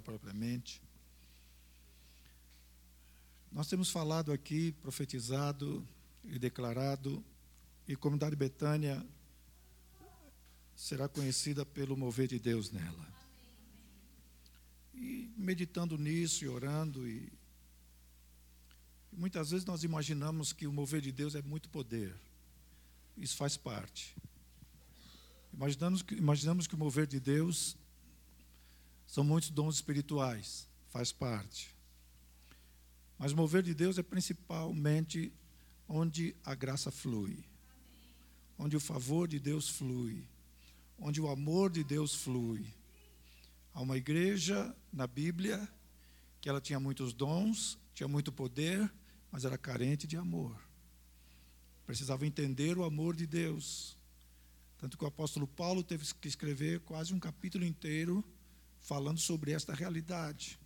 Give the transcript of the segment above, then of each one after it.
propriamente. Nós temos falado aqui, profetizado e declarado, e a comunidade Betânia será conhecida pelo mover de Deus nela. E meditando nisso e orando, e, e muitas vezes nós imaginamos que o mover de Deus é muito poder. Isso faz parte. Imaginamos que, imaginamos que o mover de Deus são muitos dons espirituais, faz parte. Mas o mover de Deus é principalmente onde a graça flui, onde o favor de Deus flui, onde o amor de Deus flui. Há uma igreja na Bíblia que ela tinha muitos dons, tinha muito poder, mas era carente de amor. Precisava entender o amor de Deus. Tanto que o apóstolo Paulo teve que escrever quase um capítulo inteiro falando sobre esta realidade.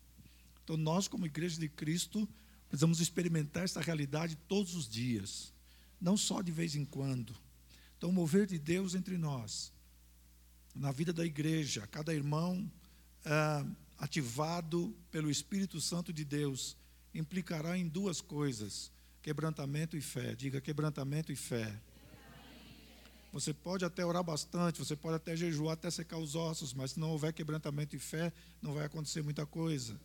Então, nós, como Igreja de Cristo, precisamos experimentar esta realidade todos os dias, não só de vez em quando. Então, o mover de Deus entre nós, na vida da igreja, cada irmão é, ativado pelo Espírito Santo de Deus, implicará em duas coisas: quebrantamento e fé. Diga quebrantamento e fé. Você pode até orar bastante, você pode até jejuar até secar os ossos, mas se não houver quebrantamento e fé, não vai acontecer muita coisa.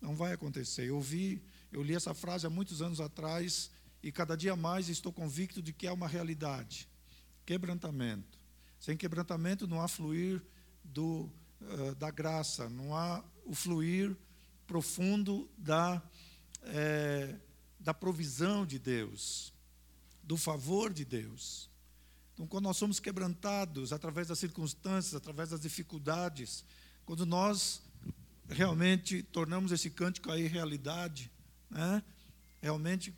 Não vai acontecer. Eu vi, eu li essa frase há muitos anos atrás e cada dia mais estou convicto de que é uma realidade. Quebrantamento. Sem quebrantamento não há fluir do, uh, da graça, não há o fluir profundo da, é, da provisão de Deus, do favor de Deus. Então, quando nós somos quebrantados através das circunstâncias, através das dificuldades, quando nós realmente tornamos esse cântico aí realidade, né? realmente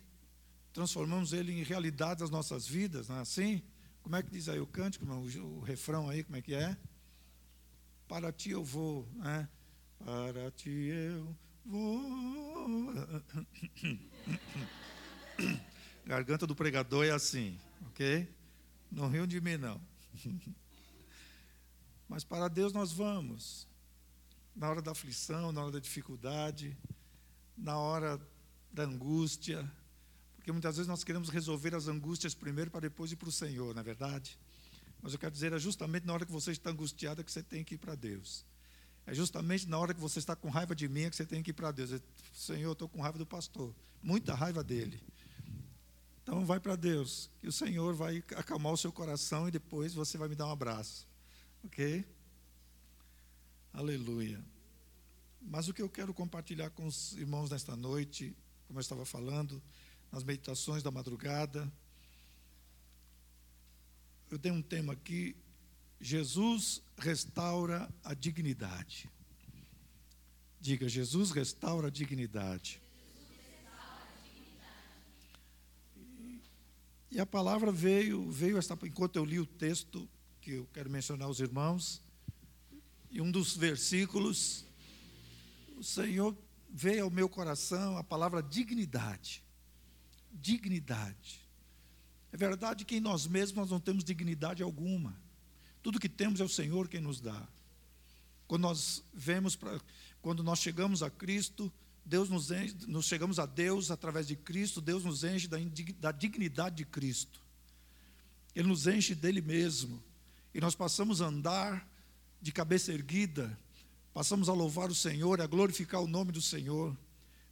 transformamos ele em realidade das nossas vidas, não é assim? Como é que diz aí o cântico, o, refrão aí, como é que é? Para ti eu vou, né? Para ti eu vou. Garganta do pregador é assim, ok? Não riam de mim, não. Mas para Deus nós vamos. Na hora da aflição, na hora da dificuldade, na hora da angústia. Porque muitas vezes nós queremos resolver as angústias primeiro para depois ir para o Senhor, não é verdade? Mas eu quero dizer, é justamente na hora que você está angustiado que você tem que ir para Deus. É justamente na hora que você está com raiva de mim que você tem que ir para Deus. Senhor, eu estou com raiva do pastor. Muita raiva dele. Então vai para Deus, que o Senhor vai acalmar o seu coração e depois você vai me dar um abraço. Ok? Aleluia. Mas o que eu quero compartilhar com os irmãos nesta noite, como eu estava falando, nas meditações da madrugada, eu dei um tema aqui: Jesus restaura a dignidade. Diga, Jesus restaura a dignidade. E a palavra veio, veio esta, enquanto eu li o texto que eu quero mencionar aos irmãos, e um dos versículos, o Senhor veio ao meu coração a palavra dignidade. Dignidade. É verdade que em nós mesmos nós não temos dignidade alguma. Tudo que temos é o Senhor quem nos dá. Quando nós vemos, quando nós chegamos a Cristo, Deus nos enche, nós chegamos a Deus através de Cristo, Deus nos enche da, da dignidade de Cristo. Ele nos enche dele mesmo. E nós passamos a andar de cabeça erguida, passamos a louvar o Senhor, a glorificar o nome do Senhor.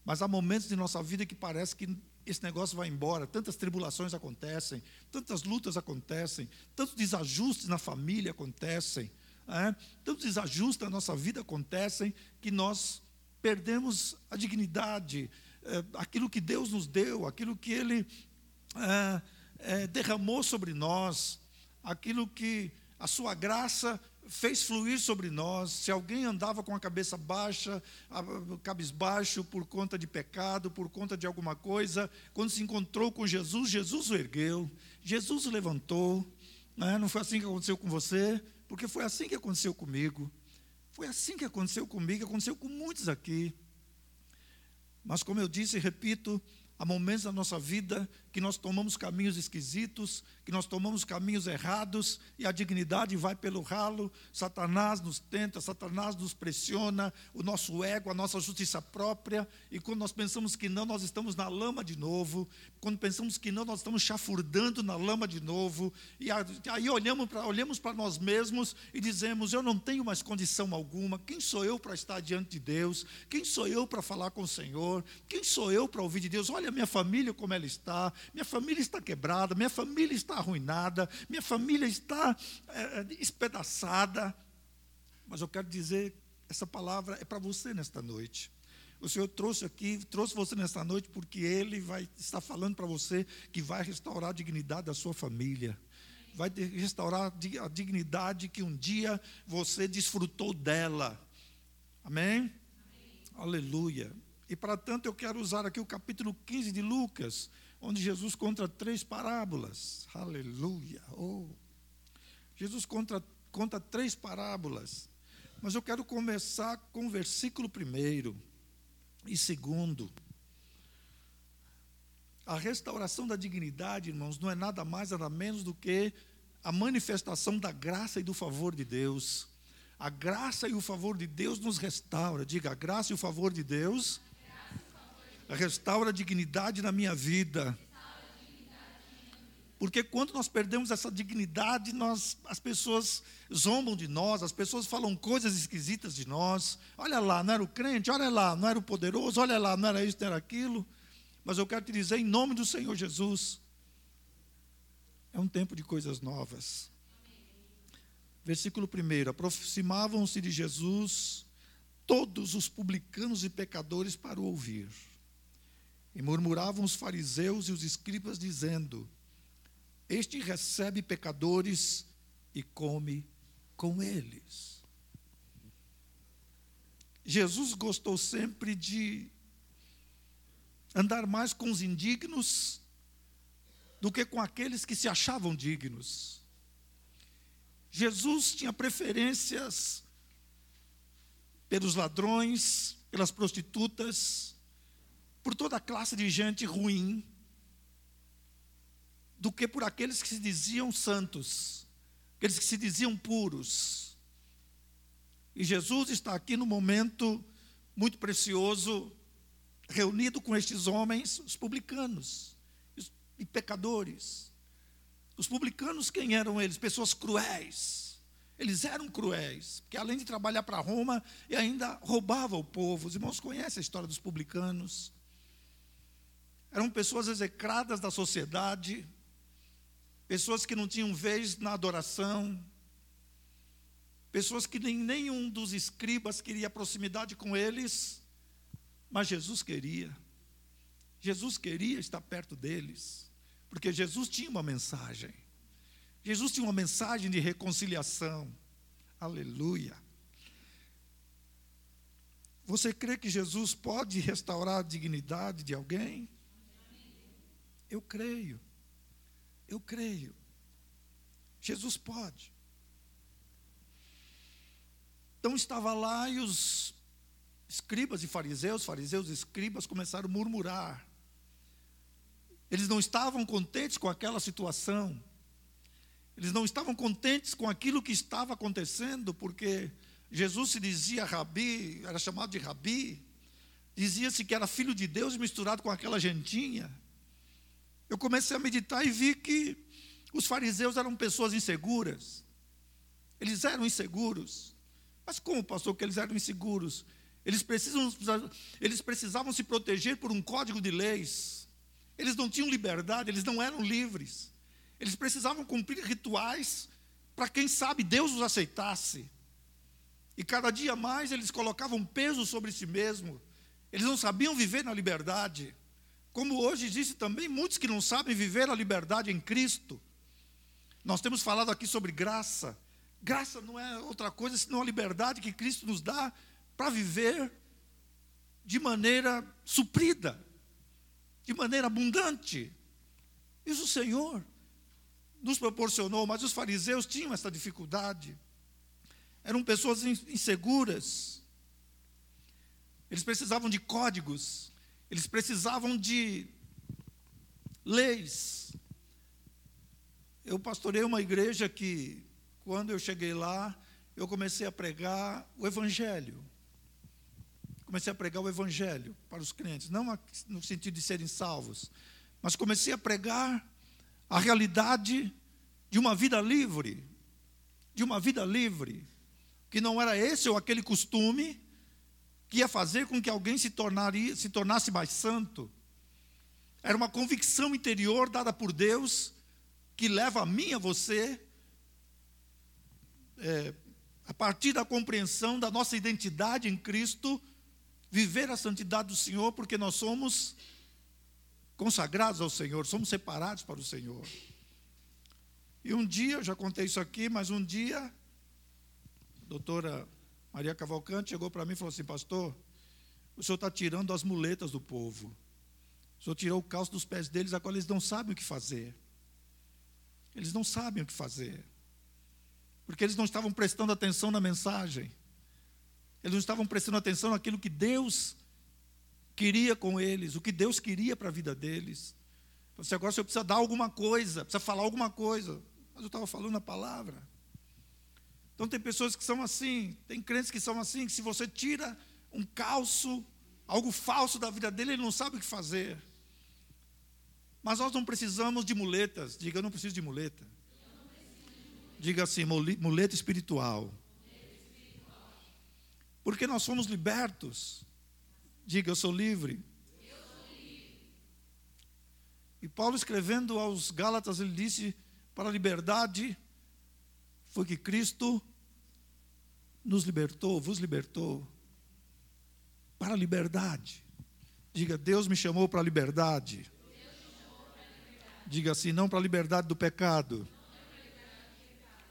Mas há momentos de nossa vida que parece que esse negócio vai embora, tantas tribulações acontecem, tantas lutas acontecem, tantos desajustes na família acontecem, é? tantos desajustes na nossa vida acontecem, que nós perdemos a dignidade, é, aquilo que Deus nos deu, aquilo que Ele é, derramou sobre nós, aquilo que a Sua graça fez fluir sobre nós. Se alguém andava com a cabeça baixa, cabisbaixo por conta de pecado, por conta de alguma coisa, quando se encontrou com Jesus, Jesus o ergueu, Jesus o levantou. Né? Não foi assim que aconteceu com você, porque foi assim que aconteceu comigo. Foi assim que aconteceu comigo, aconteceu com muitos aqui. Mas, como eu disse e repito, Há momentos na nossa vida que nós tomamos caminhos esquisitos, que nós tomamos caminhos errados e a dignidade vai pelo ralo. Satanás nos tenta, Satanás nos pressiona, o nosso ego, a nossa justiça própria. E quando nós pensamos que não, nós estamos na lama de novo. Quando pensamos que não, nós estamos chafurdando na lama de novo. E aí olhamos para olhamos nós mesmos e dizemos: Eu não tenho mais condição alguma. Quem sou eu para estar diante de Deus? Quem sou eu para falar com o Senhor? Quem sou eu para ouvir de Deus? Olha a minha família como ela está minha família está quebrada, minha família está arruinada, minha família está é, espedaçada. Mas eu quero dizer, essa palavra é para você nesta noite. O Senhor trouxe aqui, trouxe você nesta noite porque Ele vai estar falando para você que vai restaurar a dignidade da sua família. Vai restaurar a dignidade que um dia você desfrutou dela. Amém? Amém. Aleluia. E para tanto eu quero usar aqui o capítulo 15 de Lucas onde Jesus conta três parábolas. Aleluia! Oh. Jesus conta, conta três parábolas. Mas eu quero começar com o versículo primeiro e segundo. A restauração da dignidade, irmãos, não é nada mais, nada menos do que a manifestação da graça e do favor de Deus. A graça e o favor de Deus nos restaura. Diga, a graça e o favor de Deus restaura a dignidade na minha vida. Porque quando nós perdemos essa dignidade, nós, as pessoas zombam de nós, as pessoas falam coisas esquisitas de nós. Olha lá, não era o crente, olha lá, não era o poderoso, olha lá, não era isso, não era aquilo. Mas eu quero te dizer, em nome do Senhor Jesus, é um tempo de coisas novas. Versículo 1: Aproximavam-se de Jesus todos os publicanos e pecadores para o ouvir. E murmuravam os fariseus e os escribas, dizendo: Este recebe pecadores e come com eles. Jesus gostou sempre de andar mais com os indignos do que com aqueles que se achavam dignos. Jesus tinha preferências pelos ladrões, pelas prostitutas, por toda classe de gente ruim do que por aqueles que se diziam santos, aqueles que se diziam puros. E Jesus está aqui no momento muito precioso, reunido com estes homens, os publicanos e pecadores. Os publicanos, quem eram eles? Pessoas cruéis. Eles eram cruéis, porque além de trabalhar para Roma, ainda roubava o povo. Os irmãos conhecem a história dos publicanos eram pessoas execradas da sociedade, pessoas que não tinham vez na adoração, pessoas que nem nenhum dos escribas queria proximidade com eles, mas Jesus queria. Jesus queria estar perto deles, porque Jesus tinha uma mensagem. Jesus tinha uma mensagem de reconciliação. Aleluia. Você crê que Jesus pode restaurar a dignidade de alguém? Eu creio. Eu creio. Jesus pode. Então estava lá e os escribas e fariseus, fariseus e escribas começaram a murmurar. Eles não estavam contentes com aquela situação. Eles não estavam contentes com aquilo que estava acontecendo, porque Jesus se dizia rabi, era chamado de rabi, dizia-se que era filho de Deus misturado com aquela gentinha. Eu comecei a meditar e vi que os fariseus eram pessoas inseguras. Eles eram inseguros. Mas como, pastor, que eles eram inseguros? Eles, precisam, eles precisavam se proteger por um código de leis. Eles não tinham liberdade, eles não eram livres. Eles precisavam cumprir rituais para, quem sabe, Deus os aceitasse. E cada dia mais eles colocavam peso sobre si mesmo. Eles não sabiam viver na liberdade. Como hoje existe também muitos que não sabem viver a liberdade em Cristo. Nós temos falado aqui sobre graça. Graça não é outra coisa senão a liberdade que Cristo nos dá para viver de maneira suprida, de maneira abundante. Isso o Senhor nos proporcionou, mas os fariseus tinham essa dificuldade. Eram pessoas inseguras. Eles precisavam de códigos eles precisavam de leis. Eu pastorei uma igreja que, quando eu cheguei lá, eu comecei a pregar o Evangelho. Comecei a pregar o Evangelho para os crentes, não no sentido de serem salvos, mas comecei a pregar a realidade de uma vida livre, de uma vida livre, que não era esse ou aquele costume que ia fazer com que alguém se, tornaria, se tornasse mais santo. Era uma convicção interior dada por Deus que leva a mim a você, é, a partir da compreensão da nossa identidade em Cristo, viver a santidade do Senhor, porque nós somos consagrados ao Senhor, somos separados para o Senhor. E um dia, eu já contei isso aqui, mas um dia, doutora Maria Cavalcante chegou para mim e falou assim: Pastor, o senhor está tirando as muletas do povo. O senhor tirou o calço dos pés deles, agora eles não sabem o que fazer. Eles não sabem o que fazer. Porque eles não estavam prestando atenção na mensagem. Eles não estavam prestando atenção naquilo que Deus queria com eles, o que Deus queria para a vida deles. Você agora você precisa dar alguma coisa, precisa falar alguma coisa. Mas eu estava falando a palavra. Então tem pessoas que são assim, tem crentes que são assim, que se você tira um calço, algo falso da vida dele, ele não sabe o que fazer. Mas nós não precisamos de muletas. Diga, eu não preciso de muleta. Diga assim, muleta espiritual. Porque nós somos libertos. Diga, eu sou livre. E Paulo escrevendo aos Gálatas, ele disse: para a liberdade foi que Cristo nos libertou, vos libertou para a liberdade. Diga, Deus me chamou para a liberdade. Diga assim, não para a liberdade do pecado,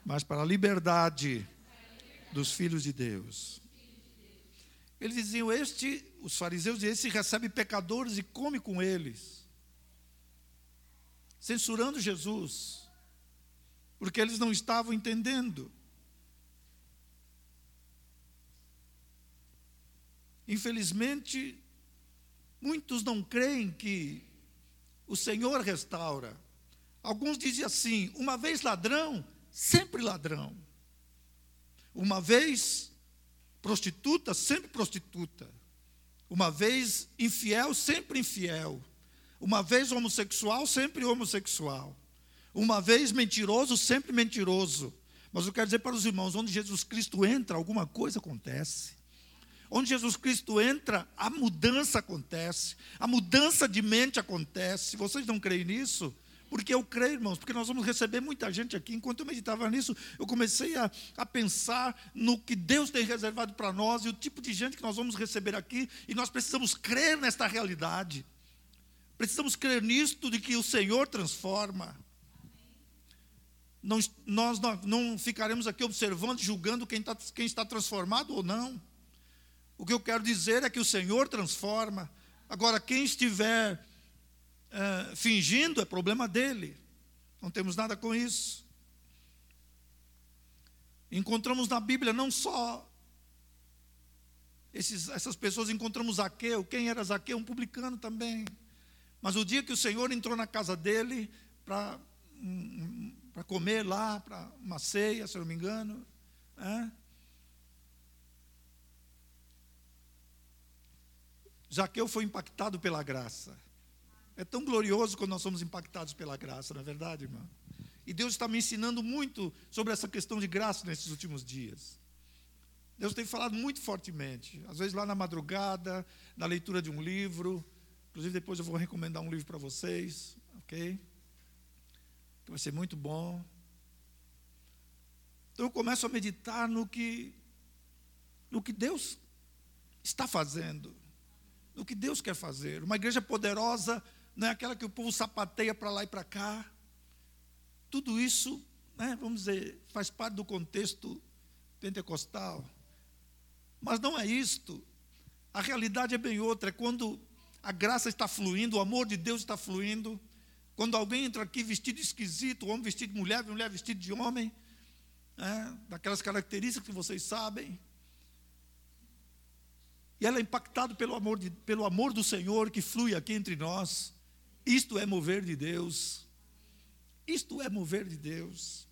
mas para a liberdade dos filhos de Deus. Eles diziam: Este, os fariseus diziam: Este recebe pecadores e come com eles, censurando Jesus porque eles não estavam entendendo. Infelizmente, muitos não creem que o Senhor restaura. Alguns dizem assim: uma vez ladrão, sempre ladrão. Uma vez prostituta, sempre prostituta. Uma vez infiel, sempre infiel. Uma vez homossexual, sempre homossexual. Uma vez mentiroso, sempre mentiroso. Mas eu quero dizer para os irmãos: onde Jesus Cristo entra, alguma coisa acontece. Onde Jesus Cristo entra, a mudança acontece. A mudança de mente acontece. Vocês não creem nisso? Porque eu creio, irmãos, porque nós vamos receber muita gente aqui. Enquanto eu meditava nisso, eu comecei a, a pensar no que Deus tem reservado para nós e o tipo de gente que nós vamos receber aqui. E nós precisamos crer nesta realidade. Precisamos crer nisto de que o Senhor transforma nós não, ficaremos aqui observando, julgando quem, tá, quem está transformado ou não. O que eu quero dizer é que o Senhor transforma. Agora, quem estiver é, fingindo é problema dele. Não temos nada com isso. Encontramos na Bíblia não só esses, essas pessoas, encontramos Zaqueu. Quem era Zaqueu? Um publicano também. Mas o dia que o Senhor entrou na casa dele para um, para comer lá, para uma ceia, se eu não me engano. É? Zaqueu foi impactado pela graça. É tão glorioso quando nós somos impactados pela graça, não é verdade, irmão? E Deus está me ensinando muito sobre essa questão de graça nesses últimos dias. Deus tem falado muito fortemente, às vezes lá na madrugada, na leitura de um livro. Inclusive, depois eu vou recomendar um livro para vocês, ok? Que vai ser muito bom. Então eu começo a meditar no que, no que Deus está fazendo, no que Deus quer fazer. Uma igreja poderosa não é aquela que o povo sapateia para lá e para cá. Tudo isso, né, vamos dizer, faz parte do contexto pentecostal. Mas não é isto. A realidade é bem outra, é quando a graça está fluindo, o amor de Deus está fluindo, quando alguém entra aqui vestido esquisito, homem vestido de mulher, mulher vestido de homem, né, daquelas características que vocês sabem, e ela é impactada pelo amor, de, pelo amor do Senhor que flui aqui entre nós. Isto é mover de Deus. Isto é mover de Deus.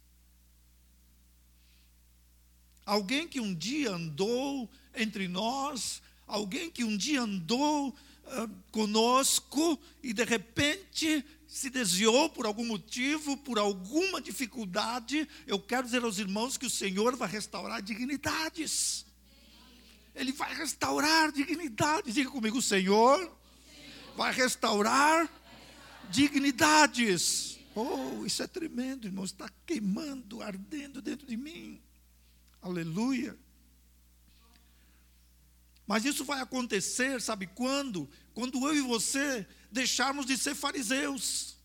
Alguém que um dia andou entre nós, alguém que um dia andou uh, conosco e de repente se desviou por algum motivo, por alguma dificuldade, eu quero dizer aos irmãos que o Senhor vai restaurar dignidades. Ele vai restaurar dignidades. Diga comigo, o Senhor vai restaurar dignidades. Oh, isso é tremendo, irmão. Está queimando, ardendo dentro de mim. Aleluia. Mas isso vai acontecer, sabe quando? Quando eu e você deixarmos de ser fariseus.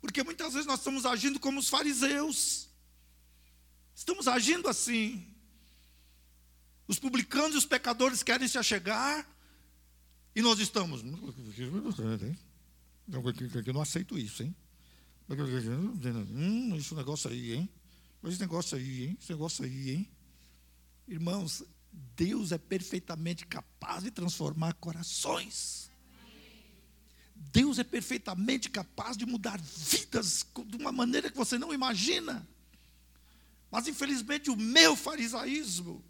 Porque muitas vezes nós estamos agindo como os fariseus. Estamos agindo assim. Os publicanos e os pecadores querem se achegar. E nós estamos. Eu não aceito isso, hein? Hum, esse negócio aí, hein? Esse negócio aí, hein? Esse negócio aí, hein? Irmãos, Deus é perfeitamente capaz de transformar corações. Deus é perfeitamente capaz de mudar vidas de uma maneira que você não imagina. Mas infelizmente o meu farisaísmo,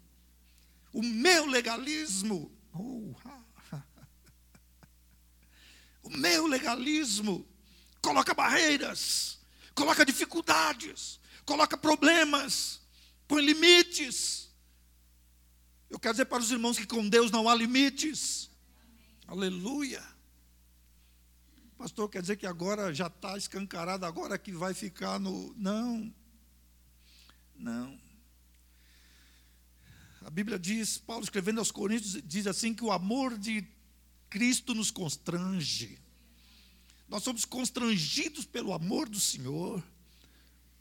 o meu legalismo, oh, o meu legalismo coloca barreiras, coloca dificuldades, coloca problemas, põe limites. Eu quero dizer para os irmãos que com Deus não há limites. Aleluia. Pastor, quer dizer que agora já está escancarado, agora que vai ficar no. Não. Não. A Bíblia diz, Paulo escrevendo aos Coríntios, diz assim que o amor de Cristo nos constrange. Nós somos constrangidos pelo amor do Senhor.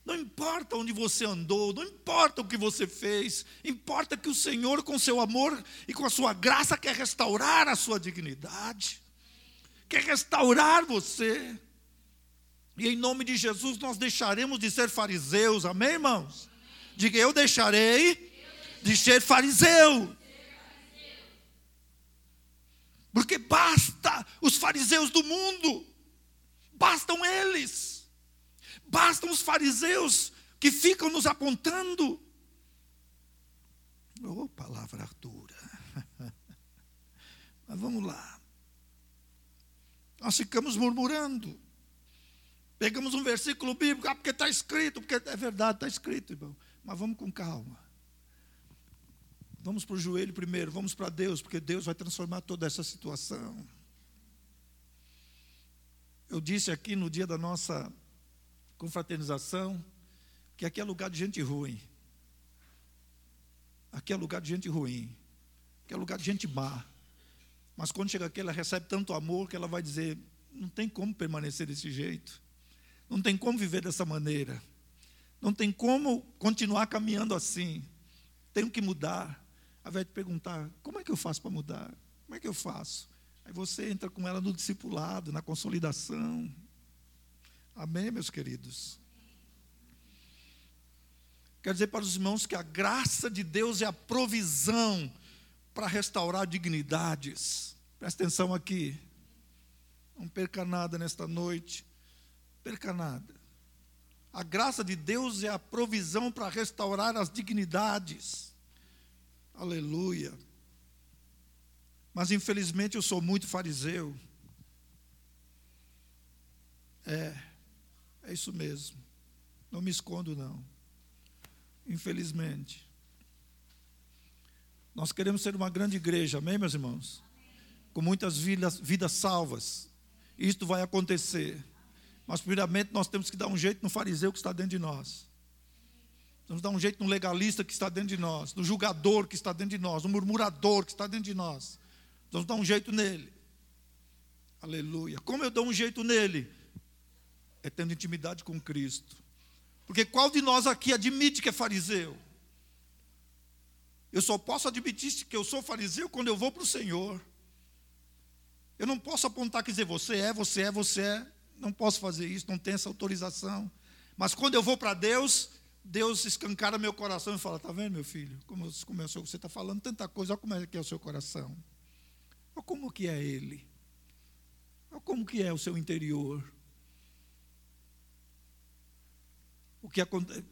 Não importa onde você andou, não importa o que você fez, importa que o Senhor, com seu amor e com a sua graça, quer restaurar a sua dignidade quer restaurar você. E em nome de Jesus nós deixaremos de ser fariseus, amém, irmãos? Diga, eu deixarei de ser fariseu. Porque basta os fariseus do mundo, bastam eles, bastam os fariseus que ficam nos apontando. Oh, palavra dura. Mas vamos lá. Nós ficamos murmurando. Pegamos um versículo bíblico, ah, porque está escrito, porque é verdade, está escrito, irmão. Mas vamos com calma. Vamos para o joelho primeiro, vamos para Deus, porque Deus vai transformar toda essa situação. Eu disse aqui no dia da nossa confraternização que aqui é lugar de gente ruim. Aqui é lugar de gente ruim. Aqui é lugar de gente má. Mas quando chega aqui, ela recebe tanto amor que ela vai dizer: não tem como permanecer desse jeito, não tem como viver dessa maneira, não tem como continuar caminhando assim, tenho que mudar. Aí vai te perguntar: como é que eu faço para mudar? Como é que eu faço? Aí você entra com ela no discipulado, na consolidação. Amém, meus queridos? Quero dizer para os irmãos que a graça de Deus é a provisão para restaurar dignidades. Presta atenção aqui. Não perca nada nesta noite. Perca nada. A graça de Deus é a provisão para restaurar as dignidades. Aleluia. Mas infelizmente eu sou muito fariseu. É, é isso mesmo. Não me escondo, não. Infelizmente. Nós queremos ser uma grande igreja, amém, meus irmãos? Com muitas vidas, vidas salvas. Isto vai acontecer. Mas, primeiramente, nós temos que dar um jeito no fariseu que está dentro de nós. Temos que dar um jeito no legalista que está dentro de nós, no julgador que está dentro de nós, no murmurador que está dentro de nós. Vamos dar um jeito nele. Aleluia. Como eu dou um jeito nele? É tendo intimidade com Cristo. Porque qual de nós aqui admite que é fariseu? Eu só posso admitir que eu sou fariseu quando eu vou para o Senhor. Eu não posso apontar que dizer você é, você é, você é. Não posso fazer isso, não tenho essa autorização. Mas quando eu vou para Deus, Deus escancara meu coração e fala: Está vendo, meu filho? Como, é, você está falando tanta coisa, olha como é que é o seu coração. Olha como que é ele. Como que é o seu interior? O que acontece?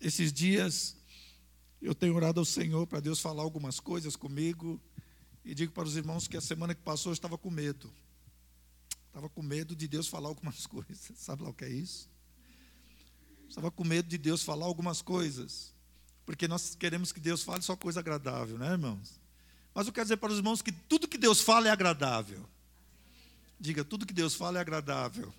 Esses dias eu tenho orado ao Senhor para Deus falar algumas coisas comigo e digo para os irmãos que a semana que passou eu estava com medo. Estava com medo de Deus falar algumas coisas. Sabe lá o que é isso? Estava com medo de Deus falar algumas coisas. Porque nós queremos que Deus fale só coisa agradável, né, irmãos? Mas eu quero dizer para os irmãos que tudo que Deus fala é agradável. Diga, tudo que Deus fala é agradável.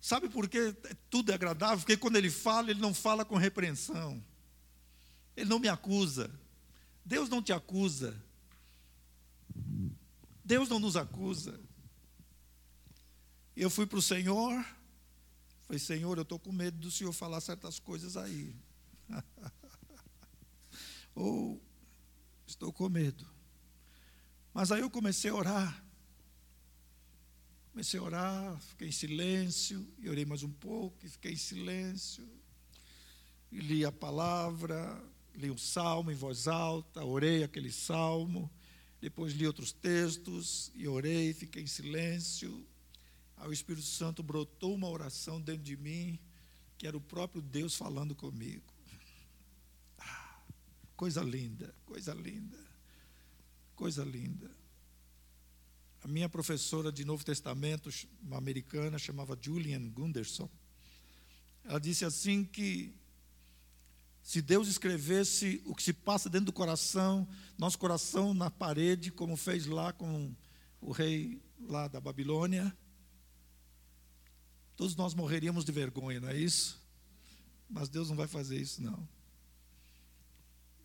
Sabe por que tudo é agradável? Porque quando ele fala, ele não fala com repreensão. Ele não me acusa. Deus não te acusa. Deus não nos acusa. Eu fui para o Senhor, falei, Senhor, eu estou com medo do Senhor falar certas coisas aí. Ou estou com medo. Mas aí eu comecei a orar. Comecei a orar, fiquei em silêncio, e orei mais um pouco, e fiquei em silêncio, e li a palavra, li um salmo em voz alta, orei aquele salmo, depois li outros textos, e orei, fiquei em silêncio. Aí o Espírito Santo brotou uma oração dentro de mim, que era o próprio Deus falando comigo. Ah, coisa linda, coisa linda, coisa linda. A minha professora de Novo Testamento, uma americana, chamava Julian Gunderson. Ela disse assim que se Deus escrevesse o que se passa dentro do coração, nosso coração na parede, como fez lá com o rei lá da Babilônia, todos nós morreríamos de vergonha, não é isso? Mas Deus não vai fazer isso, não.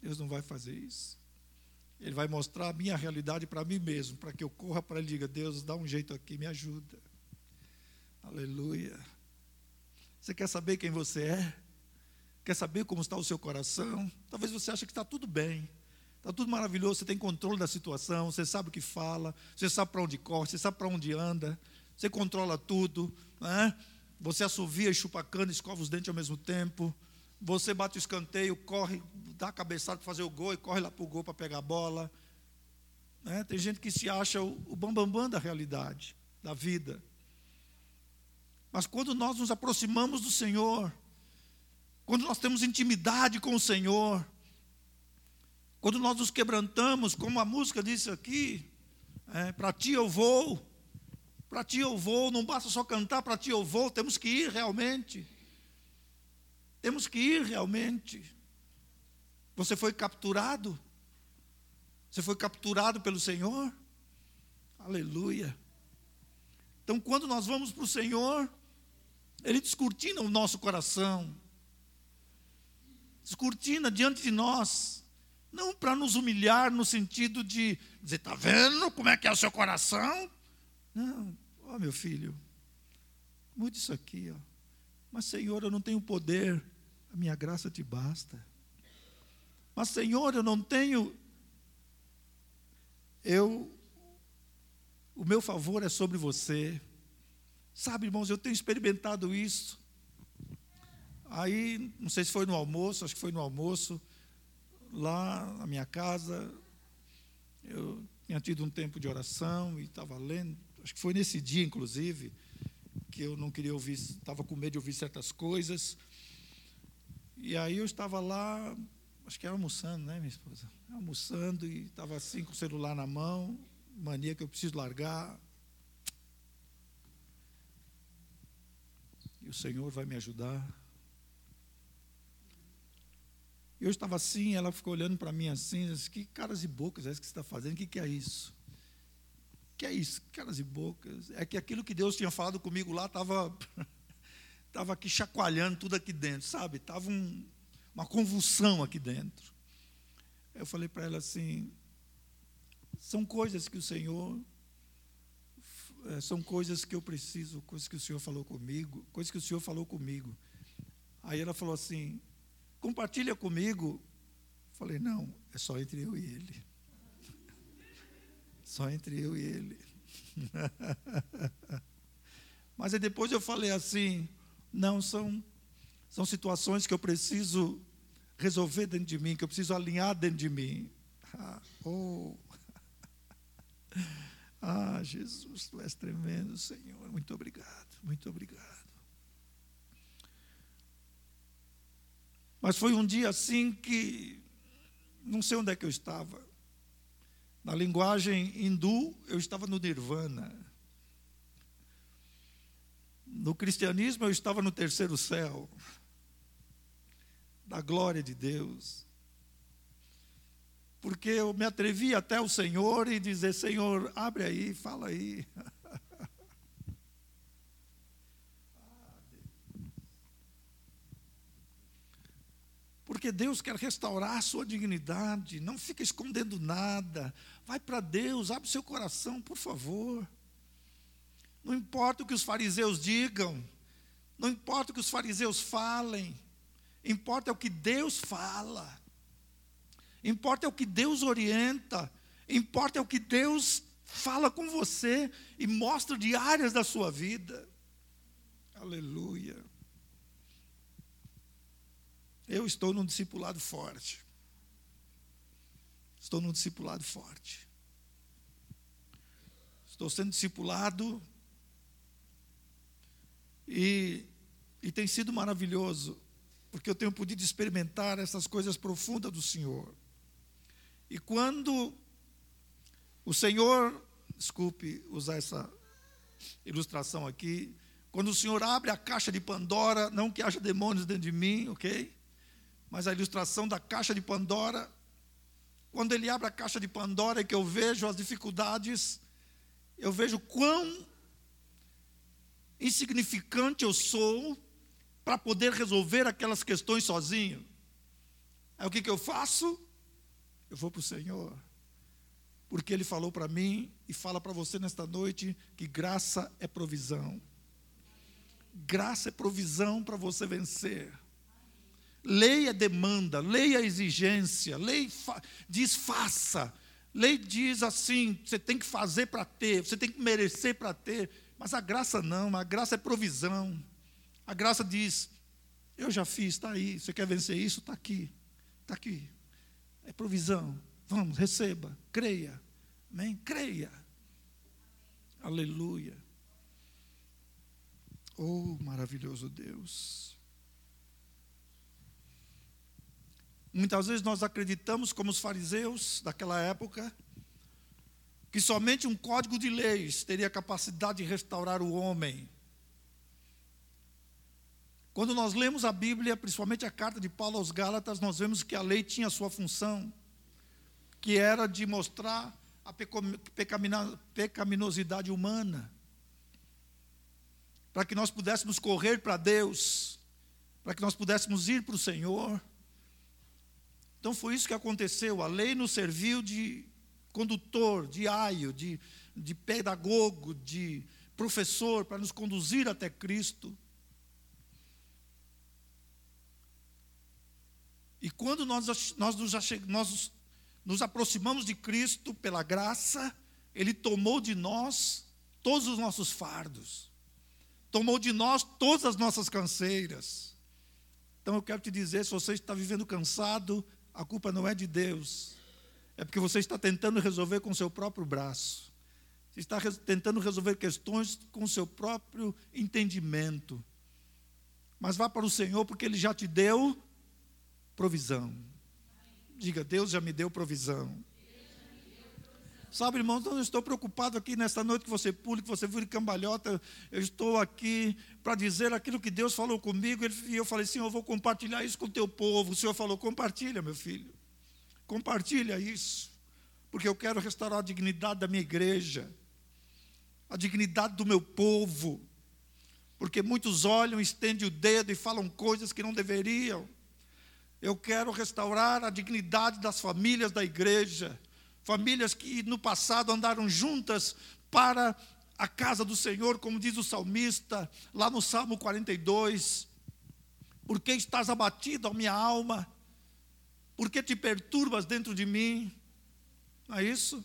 Deus não vai fazer isso. Ele vai mostrar a minha realidade para mim mesmo, para que eu corra para ele e diga: Deus, dá um jeito aqui, me ajuda. Aleluia. Você quer saber quem você é? Quer saber como está o seu coração? Talvez você ache que está tudo bem, está tudo maravilhoso, você tem controle da situação, você sabe o que fala, você sabe para onde corre, você sabe para onde anda, você controla tudo, né? você assovia chupa cana, escova os dentes ao mesmo tempo, você bate o escanteio, corre, dá a cabeçada para fazer o gol e corre lá para o gol para pegar a bola. Né? Tem gente que se acha o, bambambam bam, bam da realidade, da vida. Mas quando nós nos aproximamos do Senhor, quando nós temos intimidade com o Senhor, quando nós nos quebrantamos, como a música disse aqui, é, para ti eu vou, para ti eu vou, não basta só cantar, para ti eu vou, temos que ir realmente. Temos que ir realmente. Você foi capturado? Você foi capturado pelo Senhor? Aleluia. Então, quando nós vamos para o Senhor, Ele descortina o nosso coração, descortina diante de nós, não para nos humilhar no sentido de dizer, está vendo como é que é o seu coração? Não, ó oh, meu filho, mude isso aqui, ó. Mas Senhor, eu não tenho poder a minha graça te basta. Mas, Senhor, eu não tenho. Eu. O meu favor é sobre você. Sabe, irmãos, eu tenho experimentado isso. Aí, não sei se foi no almoço, acho que foi no almoço, lá na minha casa, eu tinha tido um tempo de oração e estava lendo, acho que foi nesse dia, inclusive, que eu não queria ouvir, estava com medo de ouvir certas coisas. E aí eu estava lá, acho que era almoçando, né, minha esposa? Almoçando e estava assim com o celular na mão, mania que eu preciso largar. E o Senhor vai me ajudar. Eu estava assim, ela ficou olhando para mim assim, disse, que caras e bocas é isso que você está fazendo? O que, que é isso? O que é isso? Caras e bocas. É que aquilo que Deus tinha falado comigo lá estava estava aqui chacoalhando tudo aqui dentro, sabe? Estava um, uma convulsão aqui dentro. Eu falei para ela assim: são coisas que o Senhor, eh, são coisas que eu preciso, coisas que o Senhor falou comigo, coisas que o Senhor falou comigo. Aí ela falou assim: compartilha comigo. Eu falei: não, é só entre eu e ele. Só entre eu e ele. Mas aí depois eu falei assim: não, são, são situações que eu preciso resolver dentro de mim, que eu preciso alinhar dentro de mim. Ah, oh. Ah, Jesus, tu és tremendo, Senhor. Muito obrigado, muito obrigado. Mas foi um dia assim que não sei onde é que eu estava. Na linguagem hindu, eu estava no nirvana. No cristianismo, eu estava no terceiro céu, da glória de Deus. Porque eu me atrevi até o Senhor e dizer: Senhor, abre aí, fala aí. Porque Deus quer restaurar a sua dignidade, não fica escondendo nada. Vai para Deus, abre seu coração, por favor. Não importa o que os fariseus digam, não importa o que os fariseus falem, importa é o que Deus fala, importa é o que Deus orienta, importa é o que Deus fala com você e mostra de áreas da sua vida. Aleluia. Eu estou num discipulado forte. Estou num discipulado forte. Estou sendo discipulado e, e tem sido maravilhoso, porque eu tenho podido experimentar essas coisas profundas do Senhor. E quando o Senhor, desculpe usar essa ilustração aqui, quando o Senhor abre a caixa de Pandora, não que haja demônios dentro de mim, ok? mas a ilustração da caixa de Pandora, quando ele abre a caixa de Pandora e que eu vejo as dificuldades, eu vejo quão insignificante eu sou para poder resolver aquelas questões sozinho. Aí o que, que eu faço? Eu vou para o Senhor. Porque Ele falou para mim e fala para você nesta noite que graça é provisão. Graça é provisão para você vencer. Lei é demanda, lei é exigência, lei diz faça. Lei diz assim, você tem que fazer para ter, você tem que merecer para ter. Mas a graça não, a graça é provisão. A graça diz, eu já fiz, está aí. Você quer vencer isso? Está aqui. Está aqui. É provisão. Vamos, receba, creia. Amém? Creia. Aleluia. Oh, maravilhoso Deus. Muitas vezes nós acreditamos, como os fariseus daquela época, que somente um código de leis teria capacidade de restaurar o homem. Quando nós lemos a Bíblia, principalmente a carta de Paulo aos Gálatas, nós vemos que a lei tinha sua função, que era de mostrar a pecaminosidade humana, para que nós pudéssemos correr para Deus, para que nós pudéssemos ir para o Senhor. Então foi isso que aconteceu. A lei nos serviu de condutor, de aio, de, de pedagogo, de professor para nos conduzir até Cristo. E quando nós, nós, nos, nós nos aproximamos de Cristo pela graça, Ele tomou de nós todos os nossos fardos, tomou de nós todas as nossas canseiras. Então eu quero te dizer: se você está vivendo cansado, a culpa não é de Deus, é porque você está tentando resolver com seu próprio braço. Você está tentando resolver questões com seu próprio entendimento. Mas vá para o Senhor, porque Ele já te deu provisão. Diga, Deus já me deu provisão. Sabe, irmãos, eu não estou preocupado aqui nesta noite que você pule, que você vire cambalhota. Eu estou aqui para dizer aquilo que Deus falou comigo. E eu falei, Senhor, eu vou compartilhar isso com o teu povo. O Senhor falou, compartilha, meu filho. Compartilha isso. Porque eu quero restaurar a dignidade da minha igreja, a dignidade do meu povo. Porque muitos olham, estendem o dedo e falam coisas que não deveriam. Eu quero restaurar a dignidade das famílias da igreja famílias que no passado andaram juntas para a casa do Senhor, como diz o salmista, lá no Salmo 42. Por que estás abatido, a minha alma? Por que te perturbas dentro de mim? Não é isso?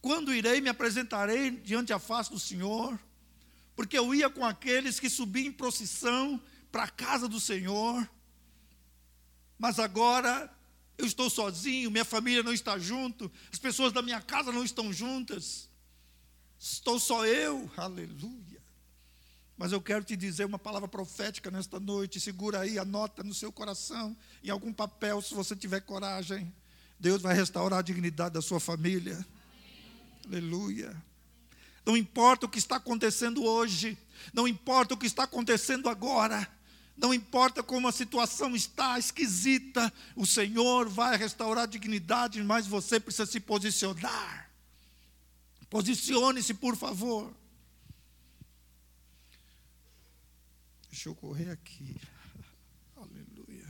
Quando irei, me apresentarei diante a face do Senhor, porque eu ia com aqueles que subiam em procissão para a casa do Senhor, mas agora eu estou sozinho, minha família não está junto, as pessoas da minha casa não estão juntas. Estou só eu, aleluia. Mas eu quero te dizer uma palavra profética nesta noite. Segura aí, anota no seu coração, em algum papel, se você tiver coragem. Deus vai restaurar a dignidade da sua família. Amém. Aleluia. Não importa o que está acontecendo hoje, não importa o que está acontecendo agora, não importa como a situação está esquisita, o Senhor vai restaurar a dignidade, mas você precisa se posicionar. Posicione-se, por favor. Deixa eu correr aqui.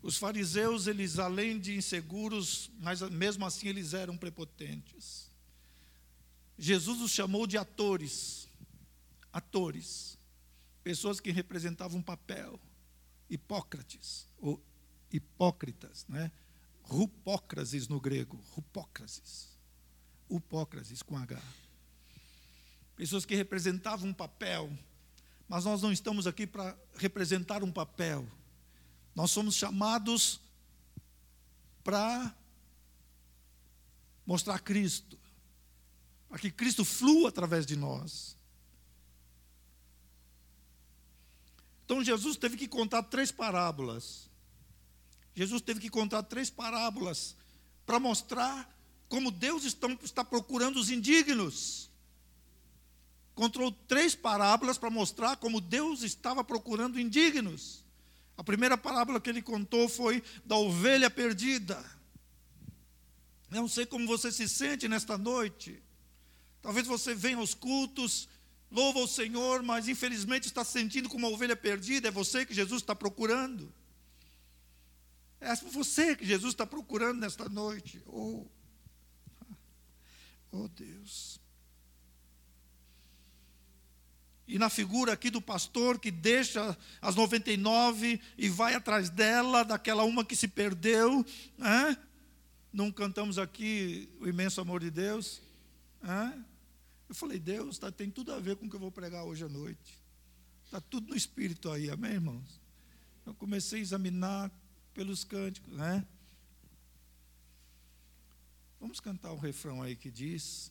Os fariseus, eles além de inseguros, mas mesmo assim eles eram prepotentes. Jesus os chamou de atores. Atores. Pessoas que representavam um papel. Hipócrates, ou hipócritas, né? Rupócrases no grego, rupócrases. Upócrases com H. Pessoas que representavam um papel, mas nós não estamos aqui para representar um papel. Nós somos chamados para mostrar Cristo, para que Cristo flua através de nós. Então Jesus teve que contar três parábolas. Jesus teve que contar três parábolas para mostrar como Deus está procurando os indignos. Contou três parábolas para mostrar como Deus estava procurando indignos. A primeira parábola que ele contou foi da ovelha perdida. Eu não sei como você se sente nesta noite. Talvez você venha aos cultos, louva o Senhor, mas infelizmente está se sentindo como uma ovelha perdida. É você que Jesus está procurando. É você que Jesus está procurando nesta noite. Oh, oh Deus. E na figura aqui do pastor que deixa as 99 e vai atrás dela, daquela uma que se perdeu. Né? Não cantamos aqui o imenso amor de Deus. Né? Eu falei, Deus, tá, tem tudo a ver com o que eu vou pregar hoje à noite. Está tudo no espírito aí, amém, irmãos? Eu comecei a examinar pelos cânticos, né? Vamos cantar o refrão aí que diz: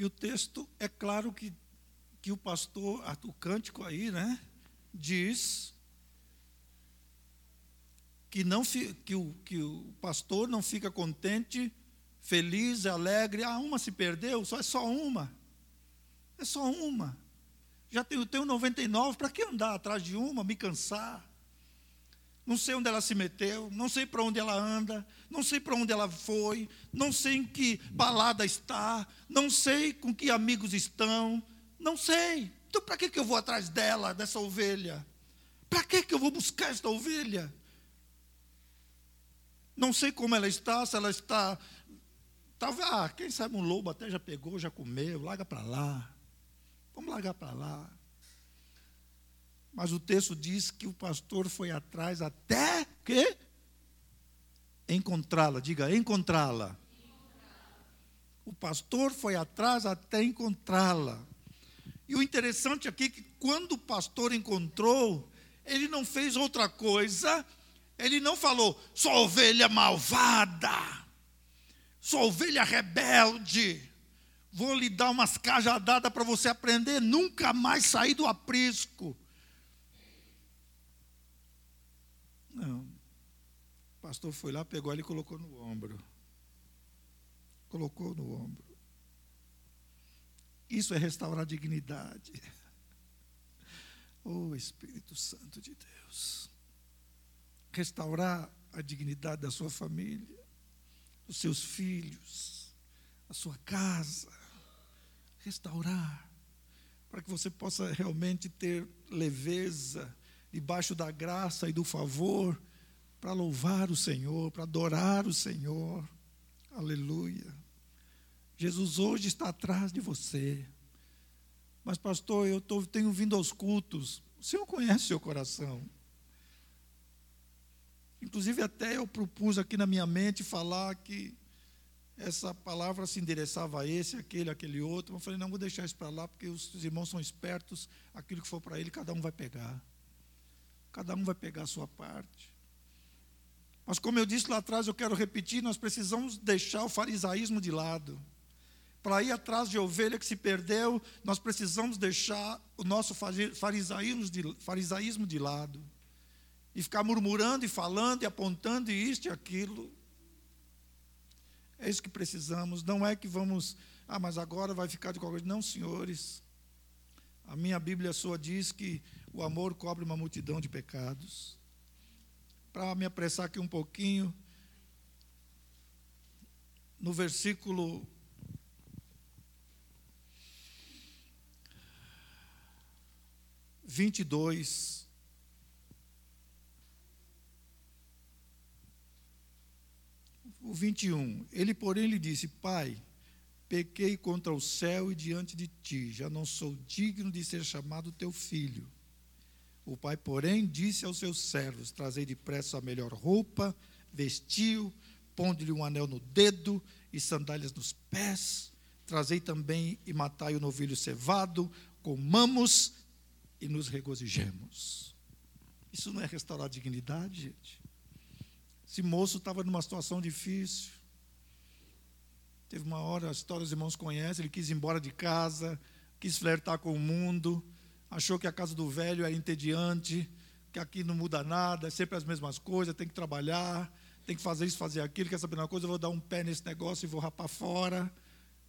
E o texto é claro que, que o pastor, o cântico aí, né, diz que, não, que, o, que o pastor não fica contente, feliz, alegre. Ah, uma se perdeu, só é só uma. É só uma. Já tenho, tenho 99, para que andar atrás de uma, me cansar? Não sei onde ela se meteu, não sei para onde ela anda, não sei para onde ela foi, não sei em que balada está, não sei com que amigos estão, não sei. Então, para que, que eu vou atrás dela, dessa ovelha? Para que, que eu vou buscar esta ovelha? Não sei como ela está, se ela está. Talvez, ah, quem sabe um lobo até já pegou, já comeu, larga para lá. Vamos largar para lá. Mas o texto diz que o pastor foi atrás até que encontrá-la. Diga, encontrá-la. O pastor foi atrás até encontrá-la. E o interessante aqui é que quando o pastor encontrou, ele não fez outra coisa, ele não falou, sua ovelha malvada, sua ovelha rebelde, vou lhe dar umas cajadadas para você aprender, nunca mais sair do aprisco. Não. O pastor foi lá, pegou ele e colocou no ombro. Colocou no ombro. Isso é restaurar a dignidade. Oh Espírito Santo de Deus. Restaurar a dignidade da sua família, dos seus filhos, a sua casa, restaurar, para que você possa realmente ter leveza debaixo da graça e do favor para louvar o Senhor, para adorar o Senhor. Aleluia. Jesus hoje está atrás de você. Mas, pastor, eu tô, tenho vindo aos cultos. O Senhor conhece o seu coração. Inclusive, até eu propus aqui na minha mente falar que essa palavra se endereçava a esse, aquele, aquele outro. Eu falei, não, vou deixar isso para lá, porque os irmãos são espertos, aquilo que for para ele, cada um vai pegar. Cada um vai pegar a sua parte. Mas, como eu disse lá atrás, eu quero repetir: nós precisamos deixar o farisaísmo de lado. Para ir atrás de ovelha que se perdeu, nós precisamos deixar o nosso farisaísmo de, farisaísmo de lado. E ficar murmurando e falando e apontando e isto e aquilo. É isso que precisamos. Não é que vamos, ah, mas agora vai ficar de qualquer coisa. Não, senhores. A minha Bíblia sua diz que o amor cobre uma multidão de pecados. Para me apressar aqui um pouquinho, no versículo vinte e dois, o vinte e um, ele porém lhe disse, Pai, pequei contra o céu e diante de ti, já não sou digno de ser chamado teu filho. O pai, porém, disse aos seus servos: Trazei depressa a melhor roupa, vestiu, ponde-lhe um anel no dedo e sandálias nos pés. Trazei também e matai o novilho cevado, comamos e nos regozijemos. Isso não é restaurar a dignidade, gente? Esse moço estava numa situação difícil. Teve uma hora, a história os irmãos conhecem, ele quis ir embora de casa, quis flertar com o mundo achou que a casa do velho é entediante, que aqui não muda nada, é sempre as mesmas coisas, tem que trabalhar, tem que fazer isso, fazer aquilo, quer saber uma coisa, eu vou dar um pé nesse negócio e vou rapar fora,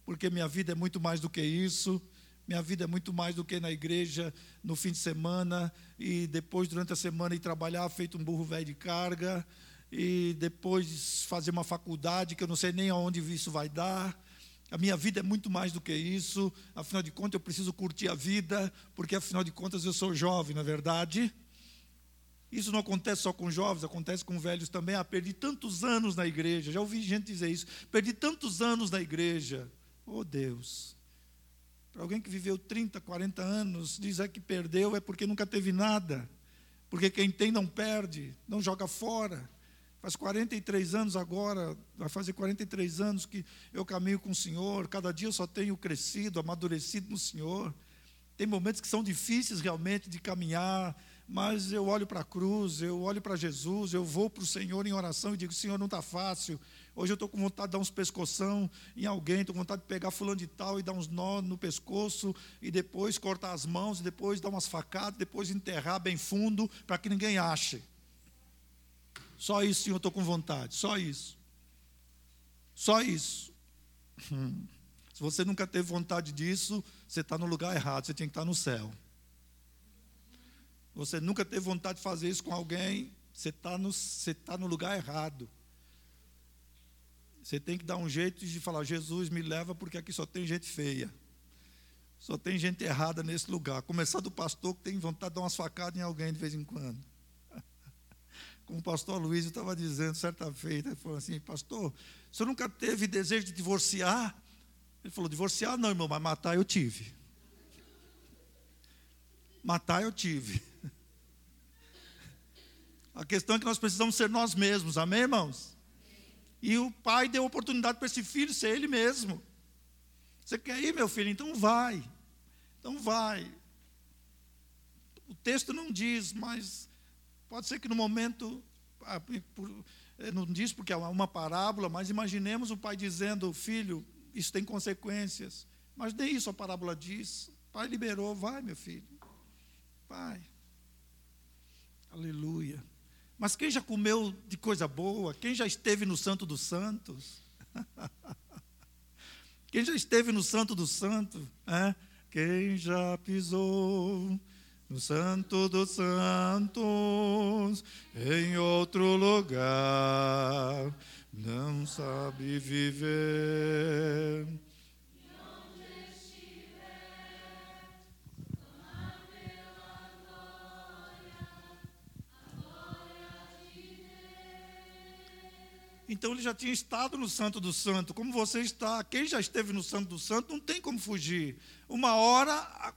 porque minha vida é muito mais do que isso. Minha vida é muito mais do que na igreja no fim de semana e depois durante a semana ir trabalhar feito um burro velho de carga e depois fazer uma faculdade que eu não sei nem aonde isso vai dar a minha vida é muito mais do que isso, afinal de contas eu preciso curtir a vida, porque afinal de contas eu sou jovem, na é verdade. Isso não acontece só com jovens, acontece com velhos também. Ah, perdi tantos anos na igreja, já ouvi gente dizer isso. Perdi tantos anos na igreja. Oh Deus. Para alguém que viveu 30, 40 anos, dizer que perdeu é porque nunca teve nada. Porque quem tem não perde, não joga fora. Faz 43 anos agora, vai fazer 43 anos que eu caminho com o Senhor, cada dia eu só tenho crescido, amadurecido no Senhor. Tem momentos que são difíceis realmente de caminhar, mas eu olho para a cruz, eu olho para Jesus, eu vou para o Senhor em oração e digo: Senhor, não está fácil. Hoje eu estou com vontade de dar uns pescoção em alguém, estou com vontade de pegar fulano de tal e dar uns nó no pescoço, e depois cortar as mãos, e depois dar umas facadas, depois enterrar bem fundo, para que ninguém ache. Só isso, Senhor, estou com vontade. Só isso. Só isso. Hum. Se você nunca teve vontade disso, você está no lugar errado, você tinha que estar tá no céu. Você nunca teve vontade de fazer isso com alguém, você está no, você tá no lugar errado. Você tem que dar um jeito de falar: Jesus, me leva, porque aqui só tem gente feia. Só tem gente errada nesse lugar. Começar do pastor que tem vontade de dar umas facadas em alguém de vez em quando como o pastor Luiz estava dizendo certa feita, ele falou assim, pastor, senhor nunca teve desejo de divorciar? Ele falou, divorciar não, irmão, mas matar eu tive. Matar eu tive. A questão é que nós precisamos ser nós mesmos, amém, irmãos? E o pai deu oportunidade para esse filho ser ele mesmo. Você quer ir, meu filho? Então vai. Então vai. O texto não diz, mas Pode ser que no momento, ah, eh, não diz porque é uma parábola, mas imaginemos o pai dizendo, filho, isso tem consequências. Mas nem isso a parábola diz. Pai liberou, vai, meu filho. Vai. Aleluia. Mas quem já comeu de coisa boa? Quem já esteve no Santo dos Santos? quem já esteve no Santo dos Santos? É? Quem já pisou no Santo dos Santos, em outro lugar, não sabe viver. Então ele já tinha estado no Santo do Santo. Como você está, quem já esteve no Santo do Santo não tem como fugir. Uma hora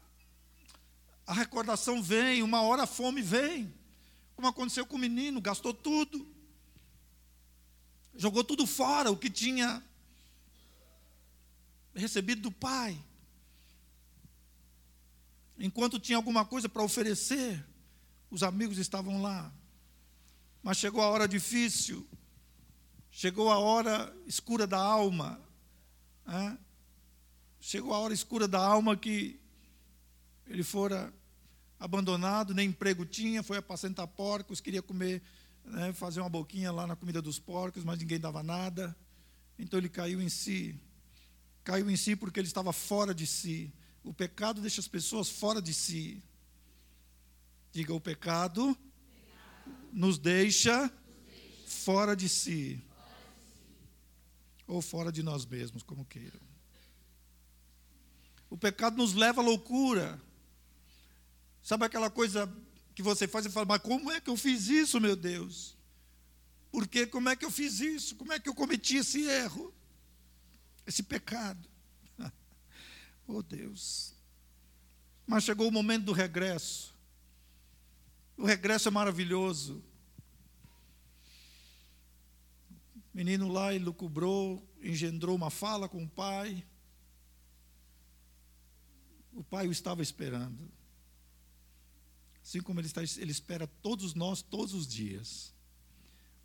a, recordação vem, uma hora a fome vem. Como aconteceu com o menino, gastou tudo. Jogou tudo fora, o que tinha recebido do pai. Enquanto tinha alguma coisa para oferecer, os amigos estavam lá. Mas chegou a hora difícil, chegou a hora escura da alma. Né? Chegou a hora escura da alma que ele fora abandonado, nem emprego tinha, foi apacentar porcos, queria comer, né, fazer uma boquinha lá na comida dos porcos, mas ninguém dava nada. Então ele caiu em si. Caiu em si porque ele estava fora de si. O pecado deixa as pessoas fora de si. Diga, o pecado nos deixa fora de si. Ou fora de nós mesmos, como queiram. O pecado nos leva à loucura. Sabe aquela coisa que você faz e fala, mas como é que eu fiz isso, meu Deus? Porque como é que eu fiz isso? Como é que eu cometi esse erro? Esse pecado. oh Deus. Mas chegou o momento do regresso. O regresso é maravilhoso. O menino lá, lucubrou, engendrou uma fala com o pai. O pai o estava esperando. Assim como ele, está, ele espera todos nós, todos os dias.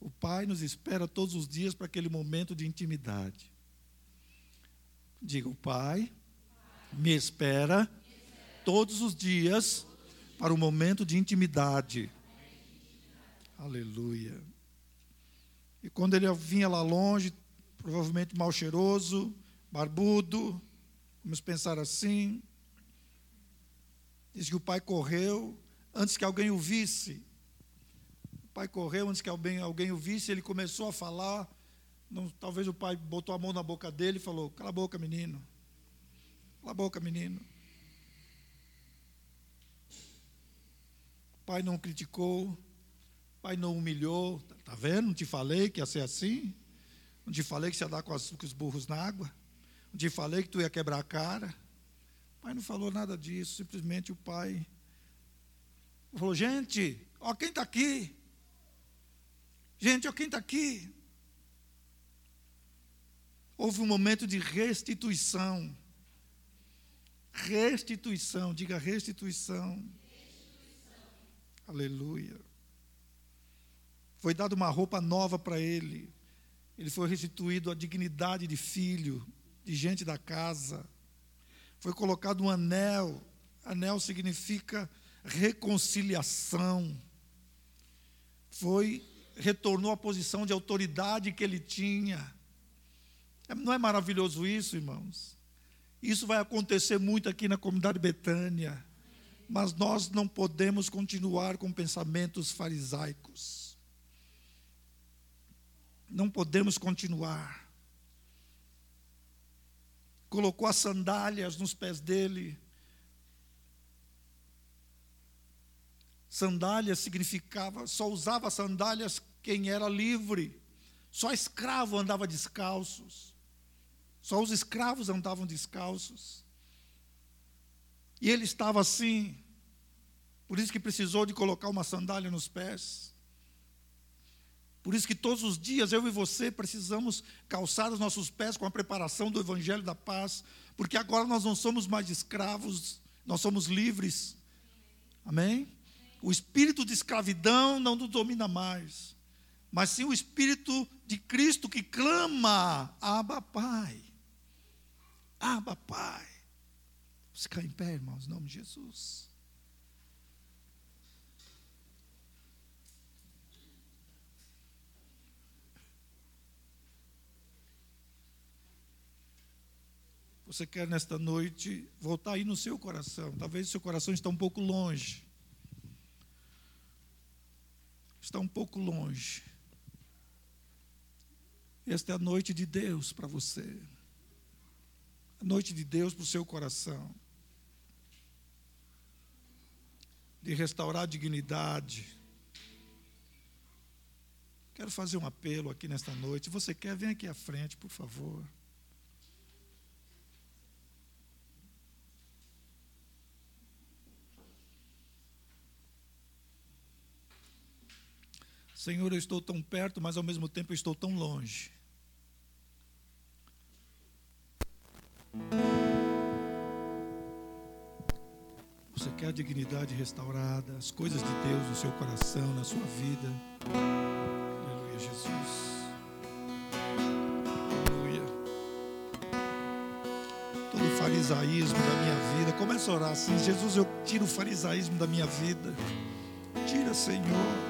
O pai nos espera todos os dias para aquele momento de intimidade. Diga, o pai me espera todos os dias para o momento de intimidade. Aleluia. E quando ele vinha lá longe, provavelmente mal cheiroso, barbudo, vamos pensar assim, diz que o pai correu antes que alguém o visse. O pai correu antes que alguém, alguém o visse, ele começou a falar. Não, talvez o pai botou a mão na boca dele e falou: Cala a boca, menino. Cala a boca, menino. O pai não criticou, o pai não humilhou. Está vendo? Não te falei que ia ser assim? Não te falei que você ia dar com, as, com os burros na água? Não te falei que tu ia quebrar a cara? O pai não falou nada disso, simplesmente o pai Falou, gente, ó quem está aqui. Gente, ó quem está aqui. Houve um momento de restituição. Restituição, diga restituição. restituição. Aleluia. Foi dada uma roupa nova para ele. Ele foi restituído a dignidade de filho, de gente da casa. Foi colocado um anel. Anel significa reconciliação. Foi, retornou à posição de autoridade que ele tinha. É, não é maravilhoso isso, irmãos? Isso vai acontecer muito aqui na comunidade Betânia. Mas nós não podemos continuar com pensamentos farisaicos. Não podemos continuar. Colocou as sandálias nos pés dele Sandálias significava, só usava sandálias quem era livre. Só escravo andava descalços. Só os escravos andavam descalços. E ele estava assim. Por isso que precisou de colocar uma sandália nos pés. Por isso que todos os dias eu e você precisamos calçar os nossos pés com a preparação do evangelho da paz, porque agora nós não somos mais escravos, nós somos livres. Amém? O espírito de escravidão não nos domina mais, mas sim o espírito de Cristo que clama: Abba, Pai. Abba, Pai. Vamos ficar em pé, irmãos, em nome de Jesus. Você quer nesta noite voltar aí no seu coração. Talvez seu coração está um pouco longe está um pouco longe. Esta é a noite de Deus para você. A noite de Deus para o seu coração. De restaurar a dignidade. Quero fazer um apelo aqui nesta noite. Você quer, vem aqui à frente, por favor. Senhor, eu estou tão perto, mas ao mesmo tempo eu estou tão longe. Você quer a dignidade restaurada, as coisas de Deus no seu coração, na sua vida. Aleluia, Jesus. Aleluia. Todo o farisaísmo da minha vida, começa a orar assim: Jesus, eu tiro o farisaísmo da minha vida. Tira, Senhor.